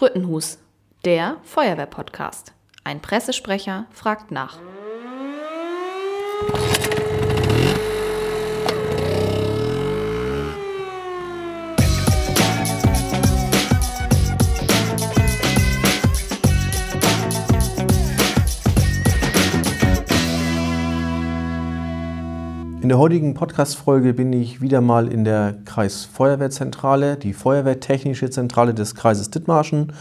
Sprüttenhus, der Feuerwehr-Podcast. Ein Pressesprecher fragt nach. Der heutigen Podcast-Folge bin ich wieder mal in der Kreisfeuerwehrzentrale, die Feuerwehrtechnische Zentrale des Kreises Dithmarschen.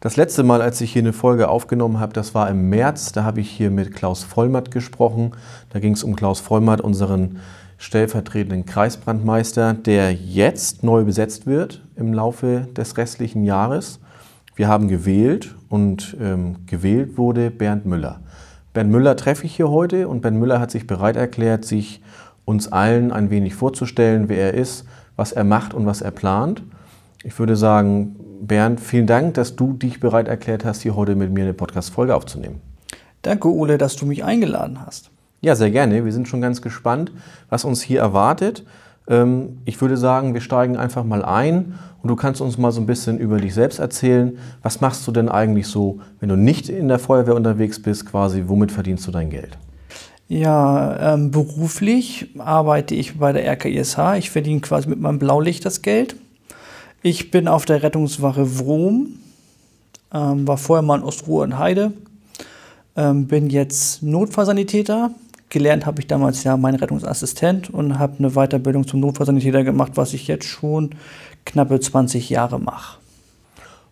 Das letzte Mal, als ich hier eine Folge aufgenommen habe, das war im März. Da habe ich hier mit Klaus Vollmatt gesprochen. Da ging es um Klaus Vollmatt, unseren stellvertretenden Kreisbrandmeister, der jetzt neu besetzt wird im Laufe des restlichen Jahres. Wir haben gewählt und ähm, gewählt wurde Bernd Müller. Bernd Müller treffe ich hier heute und Bernd Müller hat sich bereit erklärt, sich uns allen ein wenig vorzustellen, wer er ist, was er macht und was er plant. Ich würde sagen, Bernd, vielen Dank, dass du dich bereit erklärt hast, hier heute mit mir eine Podcast-Folge aufzunehmen. Danke, Ole, dass du mich eingeladen hast. Ja, sehr gerne. Wir sind schon ganz gespannt, was uns hier erwartet. Ähm, ich würde sagen, wir steigen einfach mal ein und du kannst uns mal so ein bisschen über dich selbst erzählen. Was machst du denn eigentlich so, wenn du nicht in der Feuerwehr unterwegs bist, quasi, womit verdienst du dein Geld? Ja, ähm, beruflich arbeite ich bei der RKISH. Ich verdiene quasi mit meinem Blaulicht das Geld. Ich bin auf der Rettungswache Wrom, ähm, war vorher mal in Ostruhe und Heide, ähm, bin jetzt Notfallsanitäter. Gelernt habe ich damals ja meinen Rettungsassistent und habe eine Weiterbildung zum Notfallsanitäter gemacht, was ich jetzt schon knappe 20 Jahre mache.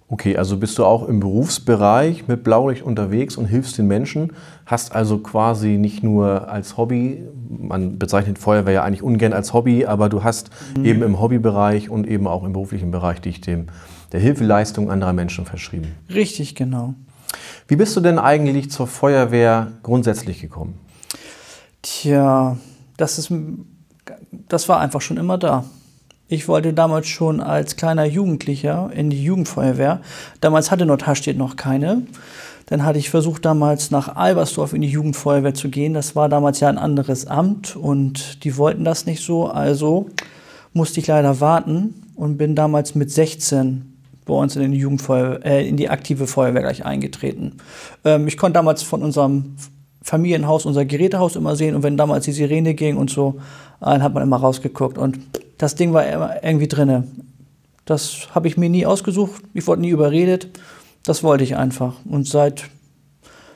Okay, also bist du auch im Berufsbereich mit Blaulicht unterwegs und hilfst den Menschen, hast also quasi nicht nur als Hobby, man bezeichnet Feuerwehr ja eigentlich ungern als Hobby, aber du hast mhm. eben im Hobbybereich und eben auch im beruflichen Bereich dich dem, der Hilfeleistung anderer Menschen verschrieben. Richtig, genau. Wie bist du denn eigentlich zur Feuerwehr grundsätzlich gekommen? Tja, das, ist, das war einfach schon immer da. Ich wollte damals schon als kleiner Jugendlicher in die Jugendfeuerwehr. Damals hatte Nordhastedt noch keine. Dann hatte ich versucht, damals nach Albersdorf in die Jugendfeuerwehr zu gehen. Das war damals ja ein anderes Amt und die wollten das nicht so. Also musste ich leider warten und bin damals mit 16 bei uns in die, Jugendfeuerwehr, äh, in die aktive Feuerwehr gleich eingetreten. Ähm, ich konnte damals von unserem Familienhaus, unser Gerätehaus immer sehen und wenn damals die Sirene ging und so, dann hat man immer rausgeguckt und das Ding war immer irgendwie drinne. Das habe ich mir nie ausgesucht, ich wurde nie überredet, das wollte ich einfach und seit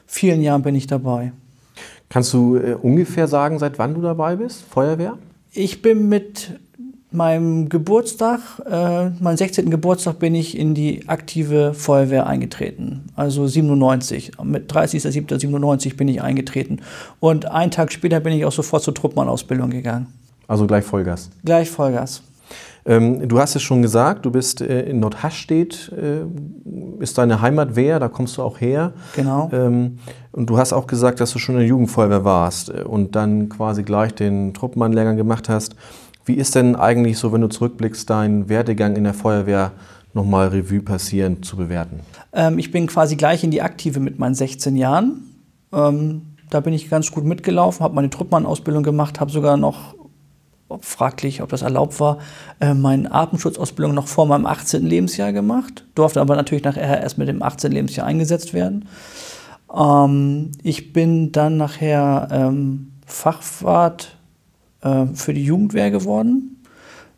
vielen Jahren bin ich dabei. Kannst du äh, ungefähr sagen, seit wann du dabei bist, Feuerwehr? Ich bin mit meinem Geburtstag, äh, meinem 16. Geburtstag, bin ich in die aktive Feuerwehr eingetreten. Also 97. Mit 30.07.97 bin ich eingetreten. Und einen Tag später bin ich auch sofort zur Truppmann-Ausbildung gegangen. Also gleich Vollgas? Gleich Vollgas. Ähm, du hast es schon gesagt, du bist äh, in Nordhastedt, äh, ist deine Heimat wer, da kommst du auch her. Genau. Ähm, und du hast auch gesagt, dass du schon in der Jugendfeuerwehr warst äh, und dann quasi gleich den Truppmann-Lehrgang gemacht hast. Wie ist denn eigentlich so, wenn du zurückblickst, dein Werdegang in der Feuerwehr nochmal Revue passieren zu bewerten? Ähm, ich bin quasi gleich in die Aktive mit meinen 16 Jahren. Ähm, da bin ich ganz gut mitgelaufen, habe meine Truppmann-Ausbildung gemacht, habe sogar noch, fraglich, ob das erlaubt war, äh, meine Atemschutzausbildung noch vor meinem 18. Lebensjahr gemacht, durfte aber natürlich nachher erst mit dem 18. Lebensjahr eingesetzt werden. Ähm, ich bin dann nachher ähm, Fachwart äh, für die Jugendwehr geworden.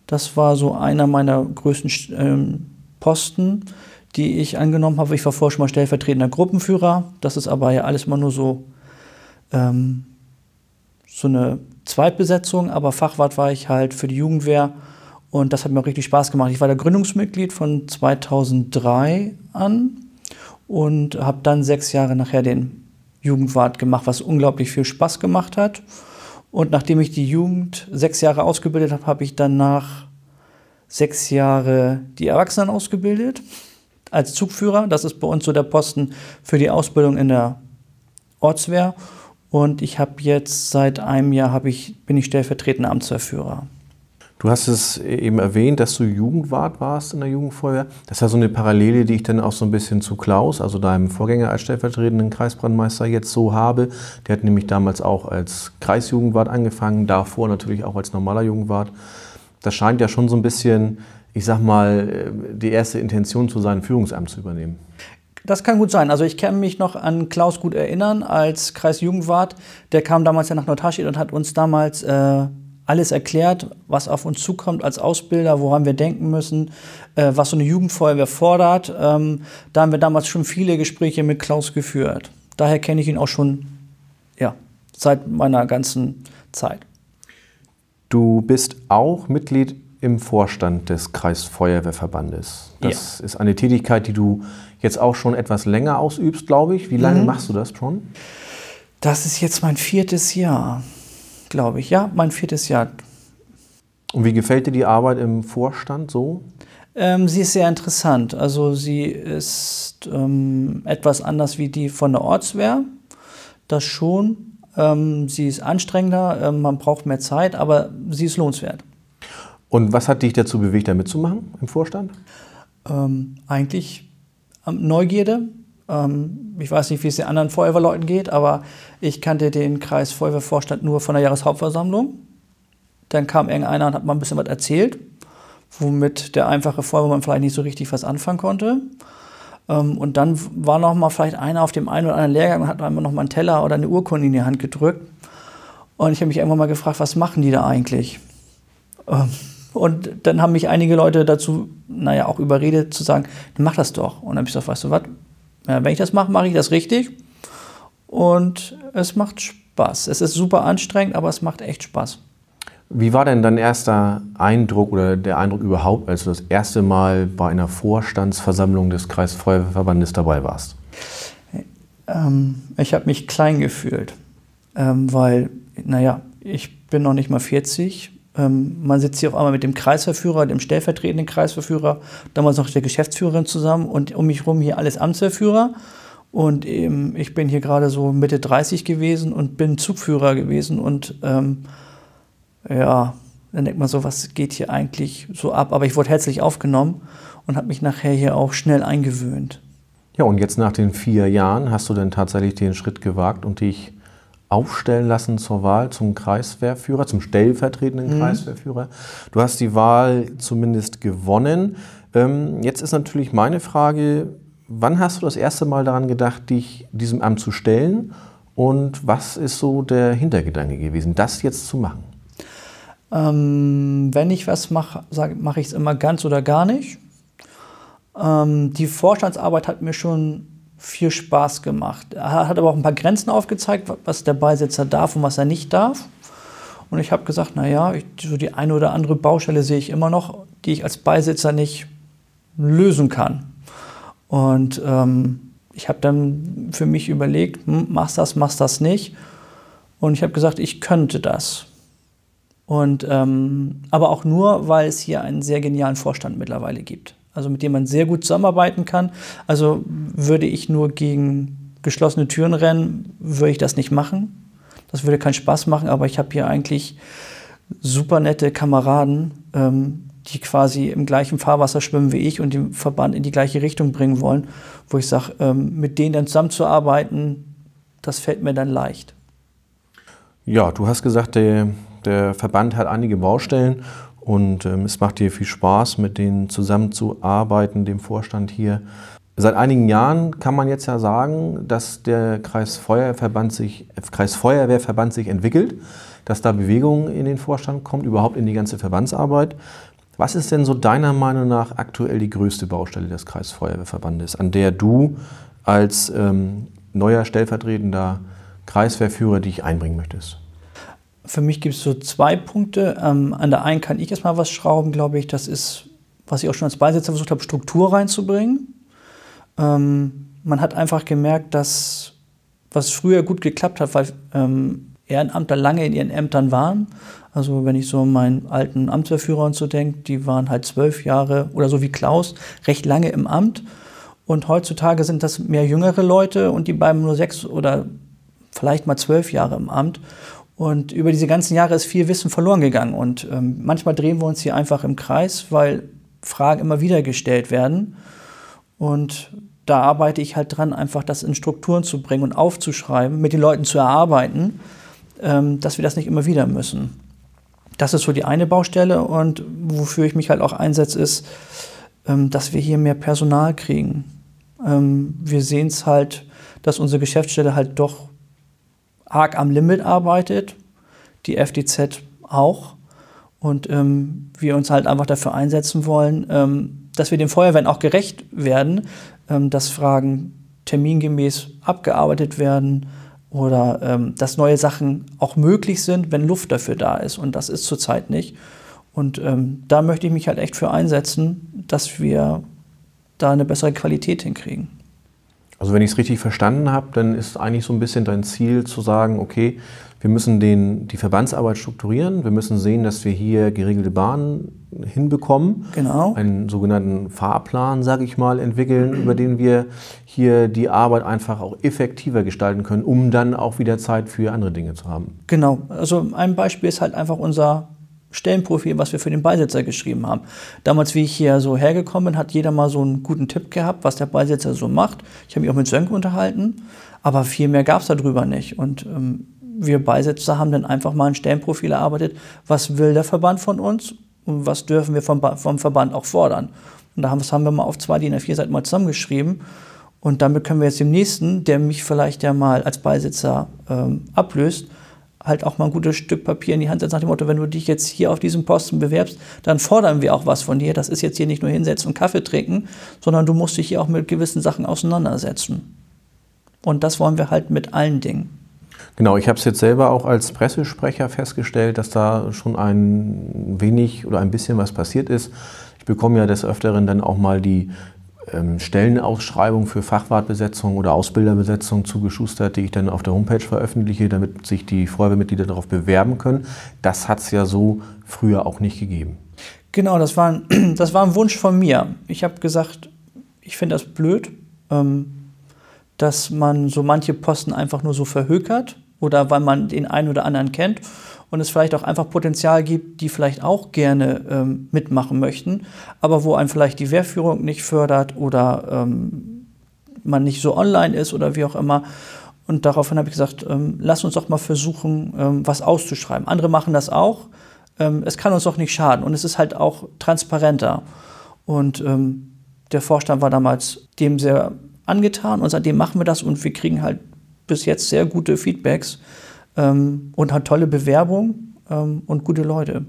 Das war so einer meiner größten ähm, Posten, die ich angenommen habe. Ich war vorher schon mal stellvertretender Gruppenführer. Das ist aber ja alles mal nur so, ähm, so eine Zweitbesetzung, aber Fachwart war ich halt für die Jugendwehr und das hat mir auch richtig Spaß gemacht. Ich war der Gründungsmitglied von 2003 an und habe dann sechs Jahre nachher den Jugendwart gemacht, was unglaublich viel Spaß gemacht hat. Und nachdem ich die Jugend sechs Jahre ausgebildet habe, habe ich danach sechs Jahre die Erwachsenen ausgebildet als Zugführer. Das ist bei uns so der Posten für die Ausbildung in der Ortswehr. Und ich habe jetzt seit einem Jahr ich, bin ich stellvertretender Amtsverführer. Du hast es eben erwähnt, dass du Jugendwart warst in der Jugendfeuerwehr. Das ist ja so eine Parallele, die ich dann auch so ein bisschen zu Klaus, also deinem Vorgänger als stellvertretenden Kreisbrandmeister, jetzt so habe. Der hat nämlich damals auch als Kreisjugendwart angefangen, davor natürlich auch als normaler Jugendwart. Das scheint ja schon so ein bisschen ich sag mal, äh, die erste Intention zu seinem Führungsamt zu übernehmen? Das kann gut sein. Also ich kann mich noch an Klaus gut erinnern als Kreisjugendwart. Der kam damals ja nach Nordharstedt und hat uns damals äh, alles erklärt, was auf uns zukommt als Ausbilder, woran wir denken müssen, äh, was so eine Jugendfeuerwehr fordert. Ähm, da haben wir damals schon viele Gespräche mit Klaus geführt. Daher kenne ich ihn auch schon ja, seit meiner ganzen Zeit. Du bist auch Mitglied im Vorstand des Kreisfeuerwehrverbandes. Das ja. ist eine Tätigkeit, die du jetzt auch schon etwas länger ausübst, glaube ich. Wie lange mhm. machst du das schon? Das ist jetzt mein viertes Jahr, glaube ich. Ja, mein viertes Jahr. Und wie gefällt dir die Arbeit im Vorstand so? Ähm, sie ist sehr interessant. Also sie ist ähm, etwas anders wie die von der Ortswehr. Das schon. Ähm, sie ist anstrengender, ähm, man braucht mehr Zeit, aber sie ist lohnenswert. Und was hat dich dazu bewegt, da mitzumachen im Vorstand? Ähm, eigentlich ähm, Neugierde. Ähm, ich weiß nicht, wie es den anderen Feuerwehrleuten geht, aber ich kannte den Kreis Feuerwehrvorstand nur von der Jahreshauptversammlung. Dann kam irgendeiner und hat mal ein bisschen was erzählt, womit der einfache Feuerwehrmann vielleicht nicht so richtig was anfangen konnte. Ähm, und dann war noch mal vielleicht einer auf dem einen oder anderen Lehrgang und hat einmal noch mal einen Teller oder eine Urkunde in die Hand gedrückt. Und ich habe mich irgendwann mal gefragt, was machen die da eigentlich? Ähm, und dann haben mich einige Leute dazu, naja, auch überredet zu sagen, mach das doch. Und dann habe ich gesagt, weißt du was, ja, wenn ich das mache, mache ich das richtig. Und es macht Spaß. Es ist super anstrengend, aber es macht echt Spaß. Wie war denn dein erster Eindruck oder der Eindruck überhaupt, als du das erste Mal bei einer Vorstandsversammlung des Kreisfeuerwehrverbandes dabei warst? Ähm, ich habe mich klein gefühlt, ähm, weil, naja, ich bin noch nicht mal 40. Ähm, man sitzt hier auf einmal mit dem Kreisverführer, dem stellvertretenden Kreisverführer, damals noch der Geschäftsführerin zusammen und um mich herum hier alles Amtsverführer. Und ähm, ich bin hier gerade so Mitte 30 gewesen und bin Zugführer gewesen und ähm, ja, dann denkt man so, was geht hier eigentlich so ab? Aber ich wurde herzlich aufgenommen und habe mich nachher hier auch schnell eingewöhnt. Ja, und jetzt nach den vier Jahren hast du dann tatsächlich den Schritt gewagt und dich aufstellen lassen zur Wahl zum Kreiswehrführer, zum stellvertretenden mhm. Kreiswehrführer. Du hast die Wahl zumindest gewonnen. Ähm, jetzt ist natürlich meine Frage, wann hast du das erste Mal daran gedacht, dich diesem Amt zu stellen? Und was ist so der Hintergedanke gewesen, das jetzt zu machen? Ähm, wenn ich was mache, mache ich es immer ganz oder gar nicht. Ähm, die Vorstandsarbeit hat mir schon viel Spaß gemacht. Er hat aber auch ein paar Grenzen aufgezeigt, was der Beisitzer darf und was er nicht darf. Und ich habe gesagt, naja, so die eine oder andere Baustelle sehe ich immer noch, die ich als Beisitzer nicht lösen kann. Und ähm, ich habe dann für mich überlegt, hm, machst das, machst das nicht. Und ich habe gesagt, ich könnte das. Und, ähm, aber auch nur, weil es hier einen sehr genialen Vorstand mittlerweile gibt. Also mit dem man sehr gut zusammenarbeiten kann. Also würde ich nur gegen geschlossene Türen rennen, würde ich das nicht machen. Das würde keinen Spaß machen, aber ich habe hier eigentlich super nette Kameraden, ähm, die quasi im gleichen Fahrwasser schwimmen wie ich und den Verband in die gleiche Richtung bringen wollen, wo ich sage, ähm, mit denen dann zusammenzuarbeiten, das fällt mir dann leicht. Ja, du hast gesagt, der, der Verband hat einige Baustellen und ähm, es macht dir viel Spaß, mit denen zusammenzuarbeiten, dem Vorstand hier. Seit einigen Jahren kann man jetzt ja sagen, dass der Kreisfeuerwehrverband sich, Kreisfeuerwehrverband sich entwickelt, dass da Bewegung in den Vorstand kommt, überhaupt in die ganze Verbandsarbeit. Was ist denn so deiner Meinung nach aktuell die größte Baustelle des Kreisfeuerwehrverbandes, an der du als ähm, neuer stellvertretender Kreiswehrführer dich einbringen möchtest? Für mich gibt es so zwei Punkte. Ähm, an der einen kann ich erstmal was schrauben, glaube ich. Das ist, was ich auch schon als Beisitzer versucht habe, Struktur reinzubringen. Ähm, man hat einfach gemerkt, dass was früher gut geklappt hat, weil ähm, Ehrenamtler lange in ihren Ämtern waren. Also wenn ich so meinen alten Amtsverführer und so denke, die waren halt zwölf Jahre oder so wie Klaus, recht lange im Amt. Und heutzutage sind das mehr jüngere Leute und die bleiben nur sechs oder vielleicht mal zwölf Jahre im Amt. Und über diese ganzen Jahre ist viel Wissen verloren gegangen. Und ähm, manchmal drehen wir uns hier einfach im Kreis, weil Fragen immer wieder gestellt werden. Und da arbeite ich halt dran, einfach das in Strukturen zu bringen und aufzuschreiben, mit den Leuten zu erarbeiten, ähm, dass wir das nicht immer wieder müssen. das ist so die eine Baustelle und wofür ich mich halt auch einsetze, ist, ähm, dass wir hier mehr Personal kriegen. Ähm, wir sehen es halt, dass unsere Geschäftsstelle halt doch arg am Limit arbeitet, die FDZ auch. Und ähm, wir uns halt einfach dafür einsetzen wollen, ähm, dass wir den Feuerwehren auch gerecht werden, ähm, dass Fragen termingemäß abgearbeitet werden oder ähm, dass neue Sachen auch möglich sind, wenn Luft dafür da ist. Und das ist zurzeit nicht. Und ähm, da möchte ich mich halt echt für einsetzen, dass wir da eine bessere Qualität hinkriegen. Also wenn ich es richtig verstanden habe, dann ist eigentlich so ein bisschen dein Ziel zu sagen, okay, wir müssen den, die Verbandsarbeit strukturieren, wir müssen sehen, dass wir hier geregelte Bahnen hinbekommen, genau. einen sogenannten Fahrplan, sage ich mal, entwickeln, über den wir hier die Arbeit einfach auch effektiver gestalten können, um dann auch wieder Zeit für andere Dinge zu haben. Genau, also ein Beispiel ist halt einfach unser Stellenprofil, was wir für den Beisitzer geschrieben haben. Damals, wie ich hier so hergekommen bin, hat jeder mal so einen guten Tipp gehabt, was der Beisitzer so macht. Ich habe mich auch mit Sönke unterhalten, aber viel mehr gab es darüber nicht. Und ähm, wir Beisitzer haben dann einfach mal ein Stellenprofil erarbeitet, was will der Verband von uns und was dürfen wir vom, vom Verband auch fordern. Und da haben, das haben wir mal auf zwei DIN A4 Seiten mal zusammengeschrieben. Und damit können wir jetzt dem Nächsten, der mich vielleicht ja mal als Beisitzer ähm, ablöst, halt auch mal ein gutes Stück Papier in die Hand setzen, nach dem Motto, wenn du dich jetzt hier auf diesem Posten bewerbst, dann fordern wir auch was von dir. Das ist jetzt hier nicht nur hinsetzen und Kaffee trinken, sondern du musst dich hier auch mit gewissen Sachen auseinandersetzen. Und das wollen wir halt mit allen Dingen. Genau, ich habe es jetzt selber auch als Pressesprecher festgestellt, dass da schon ein wenig oder ein bisschen was passiert ist. Ich bekomme ja des Öfteren dann auch mal die Stellenausschreibung für Fachwartbesetzung oder Ausbilderbesetzung zugeschustert, die ich dann auf der Homepage veröffentliche, damit sich die Feuerwehrmitglieder darauf bewerben können. Das hat es ja so früher auch nicht gegeben. Genau, das war ein, das war ein Wunsch von mir. Ich habe gesagt, ich finde das blöd, ähm, dass man so manche Posten einfach nur so verhökert oder weil man den einen oder anderen kennt und es vielleicht auch einfach Potenzial gibt, die vielleicht auch gerne ähm, mitmachen möchten, aber wo einen vielleicht die Wehrführung nicht fördert oder ähm, man nicht so online ist oder wie auch immer. Und daraufhin habe ich gesagt, ähm, lass uns doch mal versuchen, ähm, was auszuschreiben. Andere machen das auch. Ähm, es kann uns doch nicht schaden und es ist halt auch transparenter. Und ähm, der Vorstand war damals dem sehr angetan und seitdem machen wir das und wir kriegen halt bis jetzt sehr gute Feedbacks ähm, und hat tolle Bewerbung ähm, und gute Leute.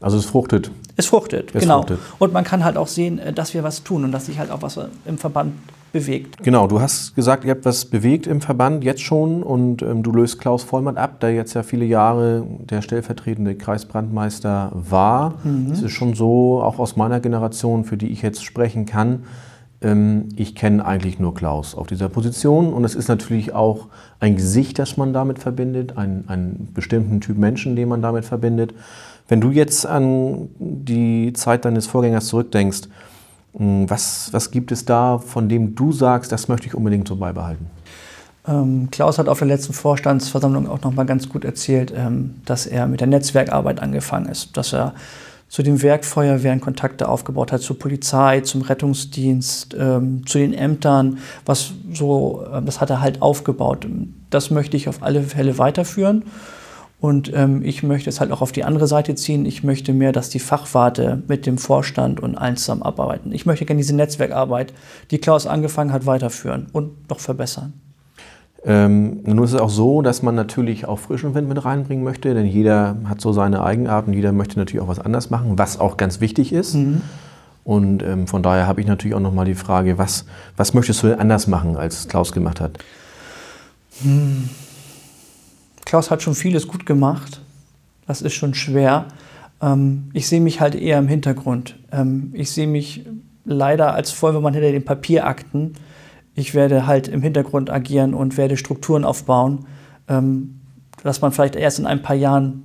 Also es fruchtet. Es fruchtet, es genau. Fruchtet. Und man kann halt auch sehen, äh, dass wir was tun und dass sich halt auch was im Verband bewegt. Genau, du hast gesagt, ihr habt was bewegt im Verband jetzt schon und ähm, du löst Klaus Vollmann ab, der jetzt ja viele Jahre der stellvertretende Kreisbrandmeister war. Mhm. Es ist schon so, auch aus meiner Generation, für die ich jetzt sprechen kann, ich kenne eigentlich nur Klaus auf dieser Position und es ist natürlich auch ein Gesicht, das man damit verbindet, einen, einen bestimmten Typ Menschen, den man damit verbindet. Wenn du jetzt an die Zeit deines Vorgängers zurückdenkst, hm, was, was gibt es da, von dem du sagst, das möchte ich unbedingt so beibehalten? Ähm, Klaus hat auf der letzten Vorstandsversammlung auch noch mal ganz gut erzählt, ähm, dass er mit der Netzwerkarbeit angefangen ist, dass er zu den Werkfeuerwehren Kontakte aufgebaut hat, zur Polizei, zum Rettungsdienst, ähm, zu den Ämtern, was so, äh, das hat er halt aufgebaut. Das möchte ich auf alle Fälle weiterführen. Und ähm, ich möchte es halt auch auf die andere Seite ziehen. Ich möchte mehr, dass die Fachwarte mit dem Vorstand und allen zusammen arbeiten. Ich möchte gerne diese Netzwerkarbeit, die Klaus angefangen hat, weiterführen und noch verbessern. Ähm, nun ist es auch so, dass man natürlich auch frischen Wind mit reinbringen möchte, denn jeder hat so seine Eigenarten, jeder möchte natürlich auch was anders machen, was auch ganz wichtig ist. Mhm. Und ähm, von daher habe ich natürlich auch nochmal die Frage, was, was möchtest du anders machen, als Klaus gemacht hat? Hm. Klaus hat schon vieles gut gemacht. Das ist schon schwer. Ähm, ich sehe mich halt eher im Hintergrund. Ähm, ich sehe mich leider als Feuerwehrmann hinter den Papierakten ich werde halt im Hintergrund agieren und werde Strukturen aufbauen, ähm, dass man vielleicht erst in ein paar Jahren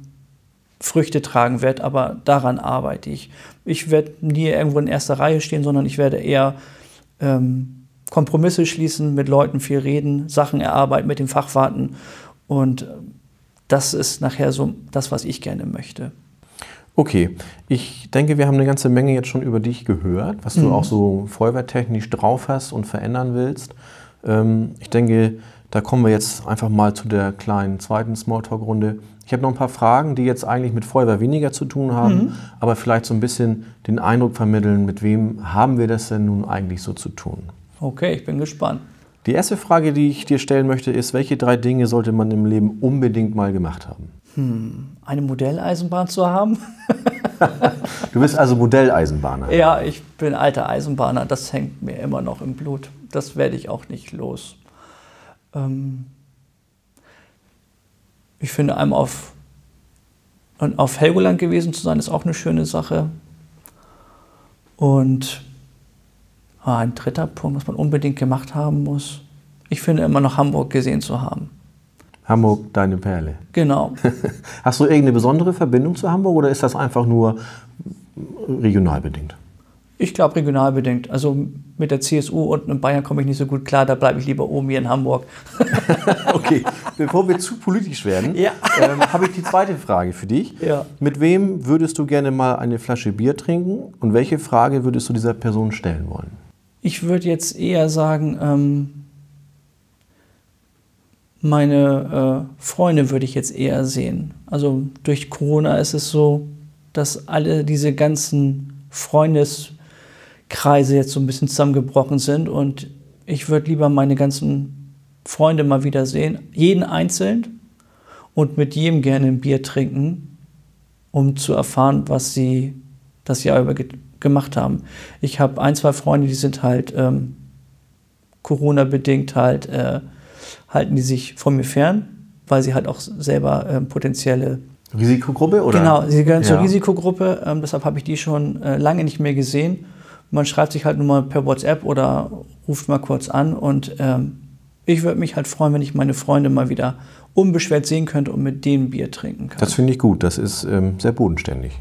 Früchte tragen wird, aber daran arbeite ich. Ich werde nie irgendwo in erster Reihe stehen, sondern ich werde eher ähm, Kompromisse schließen, mit Leuten viel reden, Sachen erarbeiten, mit den Fachwarten und das ist nachher so das, was ich gerne möchte. Okay, ich denke, wir haben eine ganze Menge jetzt schon über dich gehört, was mhm. du auch so feuerwehrtechnisch drauf hast und verändern willst. Ähm, ich denke, Da kommen wir jetzt einfach mal zu der kleinen zweiten Smalltalk-Runde. Ich habe noch ein paar Fragen, die jetzt eigentlich mit Feuerwehr weniger zu tun haben, mhm. aber vielleicht so ein bisschen den Eindruck vermitteln, mit wem haben wir das denn nun eigentlich so zu tun? Okay, ich bin gespannt. Die erste Frage, die ich dir stellen möchte, ist, welche drei Dinge sollte man im Leben unbedingt mal gemacht haben? Hm, eine Modelleisenbahn zu haben. du bist also Modelleisenbahner. Ja, ich bin alter Eisenbahner. Das hängt mir immer noch im Blut. Das werde ich auch nicht los. Ähm ich finde, einmal auf, auf Helgoland gewesen zu sein, ist auch eine schöne Sache. Und ah, ein dritter Punkt, was man unbedingt gemacht haben muss. Ich finde immer noch Hamburg gesehen zu haben. Hamburg, deine Perle. Genau. Hast du irgendeine besondere Verbindung zu Hamburg oder ist das einfach nur regional bedingt? Ich glaube regional bedingt. Also mit der CSU unten in Bayern komme ich nicht so gut klar, da bleibe ich lieber oben hier in Hamburg. okay, bevor wir zu politisch werden, ja. ähm, habe ich die zweite Frage für dich. Ja. Mit wem würdest du gerne mal eine Flasche Bier trinken und welche Frage würdest du dieser Person stellen wollen? Ich würde jetzt eher sagen, ähm, meine äh, Freunde würde ich jetzt eher sehen. Also durch Corona ist es so, dass alle diese ganzen Freundeskreise jetzt so ein bisschen zusammengebrochen sind und ich würde lieber meine ganzen Freunde mal wieder sehen, jeden einzeln und mit jedem gerne ein Bier trinken, um zu erfahren, was sie das Jahr über ge gemacht haben. Ich habe ein, zwei Freunde, die sind halt ähm, Corona-bedingt halt äh, halten die sich von mir fern, weil sie halt auch selber ähm, potenzielle Risikogruppe oder? Genau, sie gehören ja. zur Risikogruppe. Ähm, deshalb habe ich die schon äh, lange nicht mehr gesehen. Man schreibt sich halt nur mal per WhatsApp oder ruft mal kurz an. Und ähm, ich würde mich halt freuen, wenn ich meine Freunde mal wieder unbeschwert sehen könnte und mit denen Bier trinken kann. Das finde ich gut. Das ist ähm, sehr bodenständig.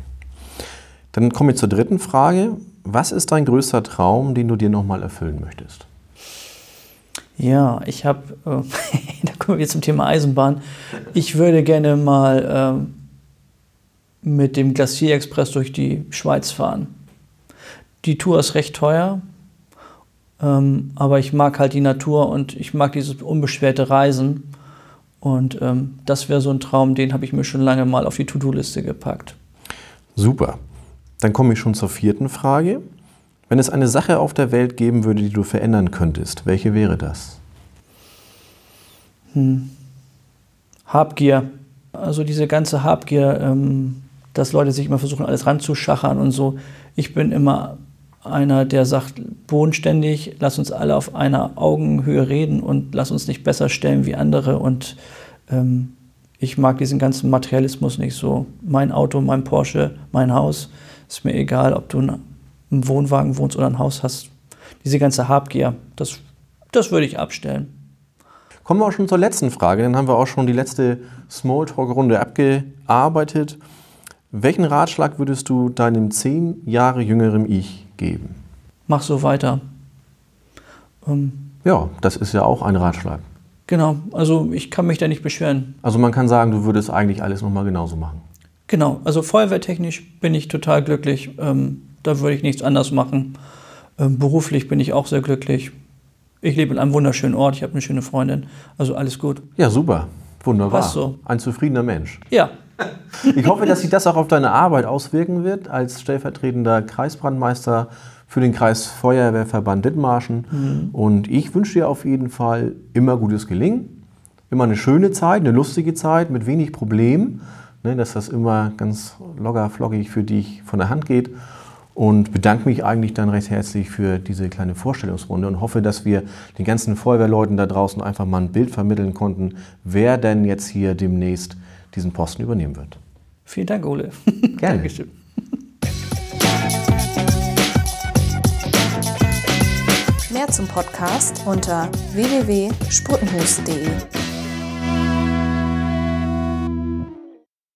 Dann kommen wir zur dritten Frage. Was ist dein größter Traum, den du dir nochmal erfüllen möchtest? Ja, ich habe, äh, da kommen wir zum Thema Eisenbahn. Ich würde gerne mal äh, mit dem Glacier Express durch die Schweiz fahren. Die Tour ist recht teuer, ähm, aber ich mag halt die Natur und ich mag dieses unbeschwerte Reisen. Und ähm, das wäre so ein Traum, den habe ich mir schon lange mal auf die To-Do-Liste gepackt. Super. Dann komme ich schon zur vierten Frage. Wenn es eine Sache auf der Welt geben würde, die du verändern könntest, welche wäre das? Hm. Habgier. Also diese ganze Habgier, ähm, dass Leute sich immer versuchen, alles ranzuschachern und so. Ich bin immer einer, der sagt, bodenständig, lass uns alle auf einer Augenhöhe reden und lass uns nicht besser stellen wie andere. Und ähm, ich mag diesen ganzen Materialismus nicht so. Mein Auto, mein Porsche, mein Haus, ist mir egal, ob du im Wohnwagen wohnst oder ein Haus hast, diese ganze Habgier, das, das würde ich abstellen. Kommen wir auch schon zur letzten Frage. Dann haben wir auch schon die letzte Smalltalk-Runde abgearbeitet. Welchen Ratschlag würdest du deinem zehn Jahre jüngeren Ich geben? Mach so weiter. Ähm, ja, das ist ja auch ein Ratschlag. Genau, also ich kann mich da nicht beschweren. Also man kann sagen, du würdest eigentlich alles nochmal genauso machen. Genau, also feuerwehrtechnisch bin ich total glücklich. Ähm, da würde ich nichts anders machen. Ähm, beruflich bin ich auch sehr glücklich. Ich lebe in einem wunderschönen Ort, ich habe eine schöne Freundin. Also alles gut. Ja, super. Wunderbar. Passt so. Ein zufriedener Mensch. Ja. Ich hoffe, dass sich das auch auf deine Arbeit auswirken wird als stellvertretender Kreisbrandmeister für den Kreisfeuerwehrverband Dithmarschen. Mhm. Und ich wünsche dir auf jeden Fall immer gutes Gelingen, immer eine schöne Zeit, eine lustige Zeit mit wenig Problemen, ne, dass das immer ganz locker, flockig für dich von der Hand geht und bedanke mich eigentlich dann recht herzlich für diese kleine Vorstellungsrunde und hoffe, dass wir den ganzen Feuerwehrleuten da draußen einfach mal ein Bild vermitteln konnten, wer denn jetzt hier demnächst diesen Posten übernehmen wird. Vielen Dank, Ole. Gerne. Dankeschön. Mehr zum Podcast unter www.sprutenhus.de.